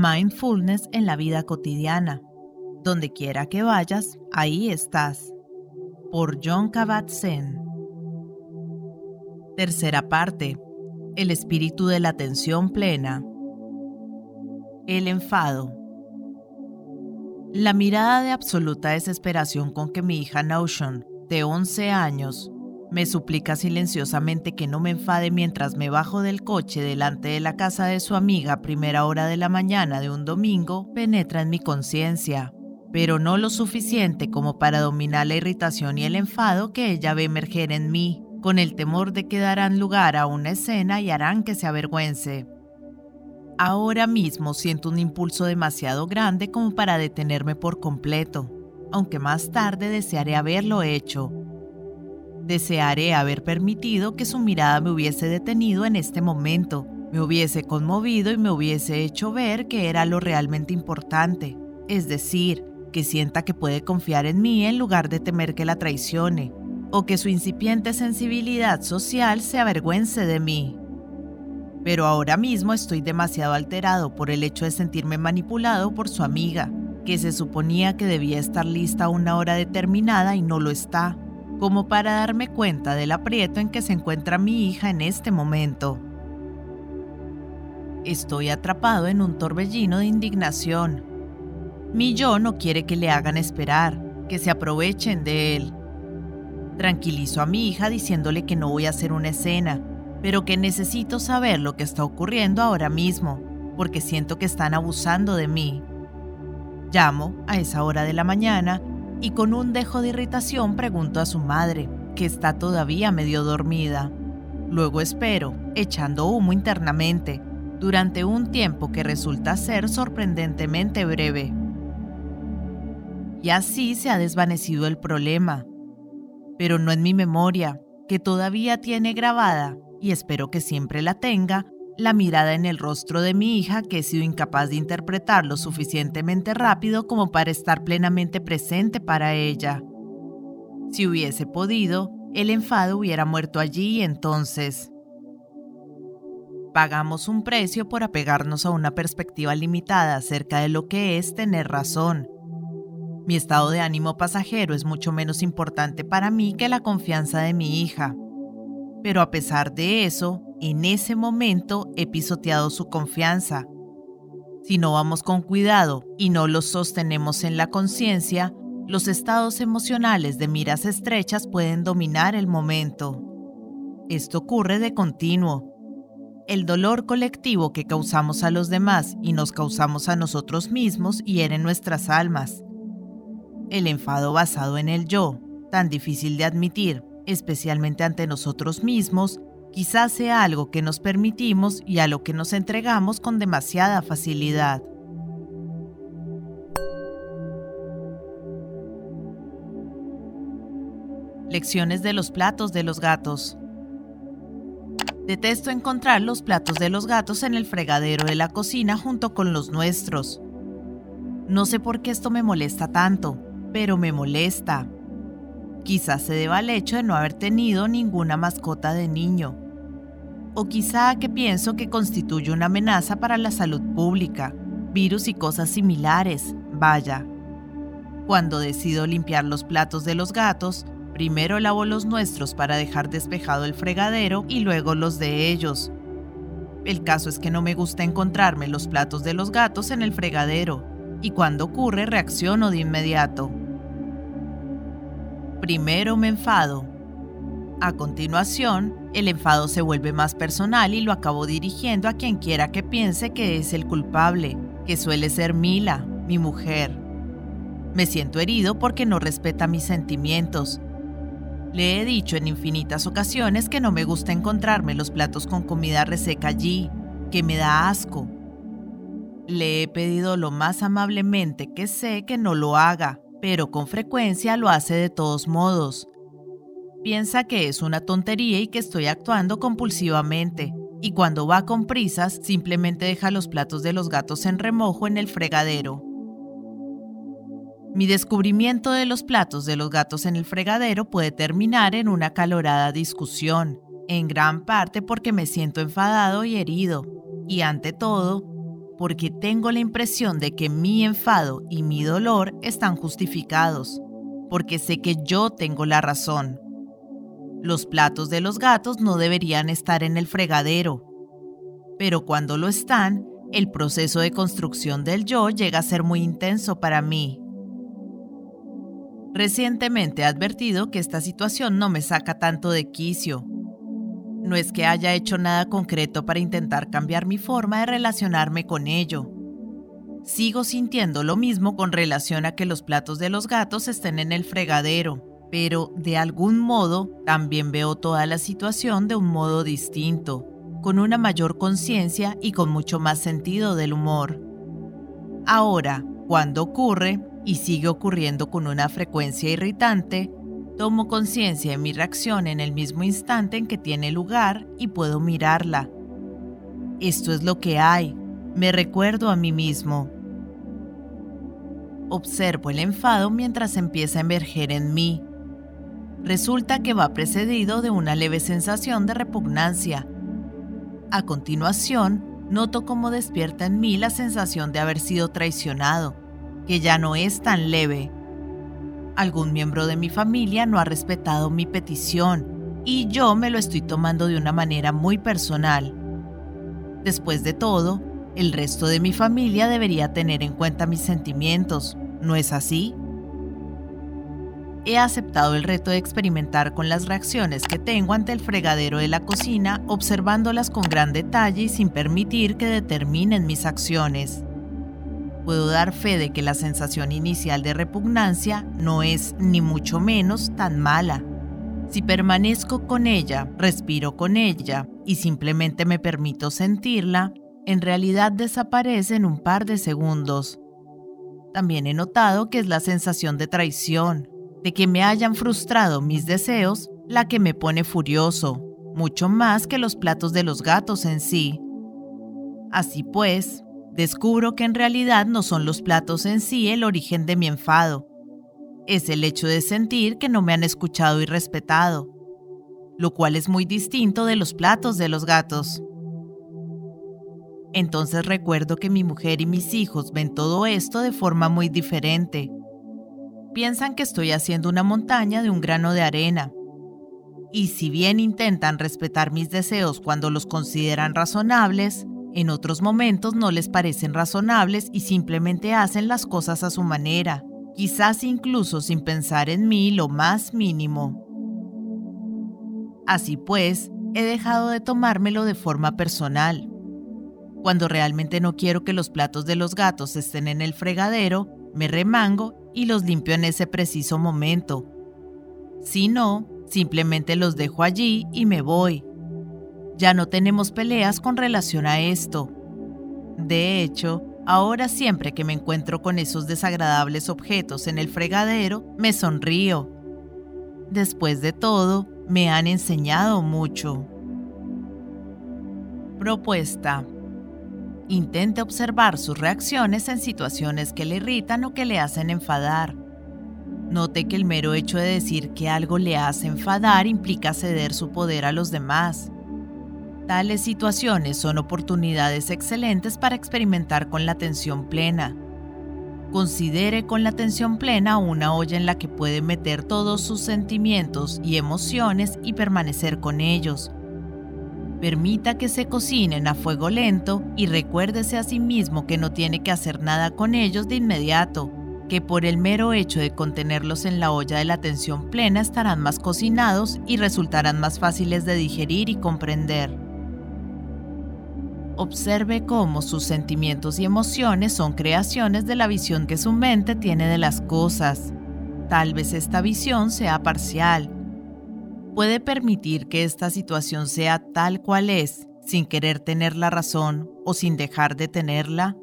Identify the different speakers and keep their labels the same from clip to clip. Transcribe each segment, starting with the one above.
Speaker 1: Mindfulness en la vida cotidiana. Donde quiera que vayas, ahí estás. Por John Kabat-Zinn. Tercera parte. El espíritu de la atención plena. El enfado. La mirada de absoluta desesperación con que mi hija Notion, de 11 años, me suplica silenciosamente que no me enfade mientras me bajo del coche delante de la casa de su amiga a primera hora de la mañana de un domingo penetra en mi conciencia, pero no lo suficiente como para dominar la irritación y el enfado que ella ve emerger en mí, con el temor de que darán lugar a una escena y harán que se avergüence. Ahora mismo siento un impulso demasiado grande como para detenerme por completo, aunque más tarde desearé haberlo hecho Desearé haber permitido que su mirada me hubiese detenido en este momento, me hubiese conmovido y me hubiese hecho ver que era lo realmente importante, es decir, que sienta que puede confiar en mí en lugar de temer que la traicione, o que su incipiente sensibilidad social se avergüence de mí. Pero ahora mismo estoy demasiado alterado por el hecho de sentirme manipulado por su amiga, que se suponía que debía estar lista a una hora determinada y no lo está como para darme cuenta del aprieto en que se encuentra mi hija en este momento. Estoy atrapado en un torbellino de indignación. Mi yo no quiere que le hagan esperar, que se aprovechen de él. Tranquilizo a mi hija diciéndole que no voy a hacer una escena, pero que necesito saber lo que está ocurriendo ahora mismo, porque siento que están abusando de mí. Llamo a esa hora de la mañana y con un dejo de irritación pregunto a su madre, que está todavía medio dormida. Luego espero, echando humo internamente, durante un tiempo que resulta ser sorprendentemente breve. Y así se ha desvanecido el problema. Pero no en mi memoria, que todavía tiene grabada, y espero que siempre la tenga, la mirada en el rostro de mi hija que he sido incapaz de interpretar lo suficientemente rápido como para estar plenamente presente para ella. Si hubiese podido, el enfado hubiera muerto allí y entonces. Pagamos un precio por apegarnos a una perspectiva limitada acerca de lo que es tener razón. Mi estado de ánimo pasajero es mucho menos importante para mí que la confianza de mi hija. Pero a pesar de eso, en ese momento he pisoteado su confianza. Si no vamos con cuidado y no los sostenemos en la conciencia, los estados emocionales de miras estrechas pueden dominar el momento. Esto ocurre de continuo. El dolor colectivo que causamos a los demás y nos causamos a nosotros mismos hiere nuestras almas. El enfado basado en el yo, tan difícil de admitir, especialmente ante nosotros mismos, quizás sea algo que nos permitimos y a lo que nos entregamos con demasiada facilidad. Lecciones de los platos de los gatos. Detesto encontrar los platos de los gatos en el fregadero de la cocina junto con los nuestros. No sé por qué esto me molesta tanto, pero me molesta. Quizás se deba al hecho de no haber tenido ninguna mascota de niño. O quizá que pienso que constituye una amenaza para la salud pública, virus y cosas similares, vaya. Cuando decido limpiar los platos de los gatos, primero lavo los nuestros para dejar despejado el fregadero y luego los de ellos. El caso es que no me gusta encontrarme los platos de los gatos en el fregadero, y cuando ocurre reacciono de inmediato. Primero me enfado. A continuación, el enfado se vuelve más personal y lo acabo dirigiendo a quien quiera que piense que es el culpable, que suele ser Mila, mi mujer. Me siento herido porque no respeta mis sentimientos. Le he dicho en infinitas ocasiones que no me gusta encontrarme los platos con comida reseca allí, que me da asco. Le he pedido lo más amablemente que sé que no lo haga, pero con frecuencia lo hace de todos modos. Piensa que es una tontería y que estoy actuando compulsivamente, y cuando va con prisas simplemente deja los platos de los gatos en remojo en el fregadero. Mi descubrimiento de los platos de los gatos en el fregadero puede terminar en una calorada discusión, en gran parte porque me siento enfadado y herido, y ante todo, porque tengo la impresión de que mi enfado y mi dolor están justificados, porque sé que yo tengo la razón. Los platos de los gatos no deberían estar en el fregadero, pero cuando lo están, el proceso de construcción del yo llega a ser muy intenso para mí. Recientemente he advertido que esta situación no me saca tanto de quicio. No es que haya hecho nada concreto para intentar cambiar mi forma de relacionarme con ello. Sigo sintiendo lo mismo con relación a que los platos de los gatos estén en el fregadero, pero de algún modo también veo toda la situación de un modo distinto con una mayor conciencia y con mucho más sentido del humor. Ahora, cuando ocurre, y sigue ocurriendo con una frecuencia irritante, tomo conciencia de mi reacción en el mismo instante en que tiene lugar y puedo mirarla. Esto es lo que hay, me recuerdo a mí mismo. Observo el enfado mientras empieza a emerger en mí. Resulta que va precedido de una leve sensación de repugnancia, a continuación, noto cómo despierta en mí la sensación de haber sido traicionado, que ya no es tan leve. Algún miembro de mi familia no ha respetado mi petición y yo me lo estoy tomando de una manera muy personal. Después de todo, el resto de mi familia debería tener en cuenta mis sentimientos, ¿no es así? he aceptado el reto de experimentar con las reacciones que tengo ante el fregadero de la cocina, observándolas con gran detalle y sin permitir que determinen mis acciones. Puedo dar fe de que la sensación inicial de repugnancia no es ni mucho menos tan mala. Si permanezco con ella, respiro con ella y simplemente me permito sentirla, en realidad desaparece en un par de segundos. También he notado que es la sensación de traición, de que me hayan frustrado mis deseos la que me pone furioso, mucho más que los platos de los gatos en sí. Así pues, descubro que en realidad no son los platos en sí el origen de mi enfado. Es el hecho de sentir que no me han escuchado y respetado, lo cual es muy distinto de los platos de los gatos. Entonces recuerdo que mi mujer y mis hijos ven todo esto de forma muy diferente piensan que estoy haciendo una montaña de un grano de arena. Y si bien intentan respetar mis deseos cuando los consideran razonables, en otros momentos no les parecen razonables y simplemente hacen las cosas a su manera, quizás incluso sin pensar en mí lo más mínimo. Así pues, he dejado de tomármelo de forma personal. Cuando realmente no quiero que los platos de los gatos estén en el fregadero, me remango y los limpio en ese preciso momento. Si no, simplemente los dejo allí y me voy. Ya no tenemos peleas con relación a esto. De hecho, ahora siempre que me encuentro con esos desagradables objetos en el fregadero, me sonrío. Después de todo, me han enseñado mucho. Propuesta Intente observar sus reacciones en situaciones que le irritan o que le hacen enfadar. Note que el mero hecho de decir que algo le hace enfadar implica ceder su poder a los demás. Tales situaciones son oportunidades excelentes para experimentar con la atención plena. Considere con la atención plena una olla en la que puede meter todos sus sentimientos y emociones y permanecer con ellos, Permita que se cocinen a fuego lento y recuérdese a sí mismo que no tiene que hacer nada con ellos de inmediato, que por el mero hecho de contenerlos en la olla de la atención plena estarán más cocinados y resultarán más fáciles de digerir y comprender. Observe cómo sus sentimientos y emociones son creaciones de la visión que su mente tiene de las cosas. Tal vez esta visión sea parcial, puede permitir que esta situación sea tal cual es, sin querer tener la razón o sin dejar de tenerla?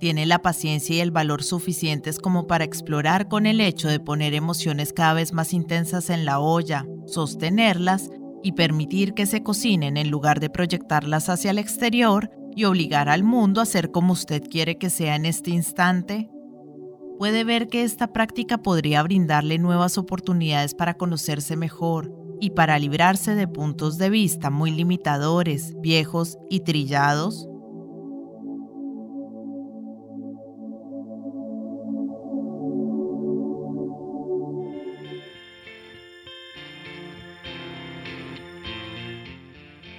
Speaker 1: ¿Tiene la paciencia y el valor suficientes como para explorar con el hecho de poner emociones cada vez más intensas en la olla, sostenerlas y permitir que se cocinen en lugar de proyectarlas hacia el exterior y obligar al mundo a ser como usted quiere que sea en este instante? puede ver que esta práctica podría brindarle nuevas oportunidades para conocerse mejor y para librarse de puntos de vista muy limitadores, viejos y trillados?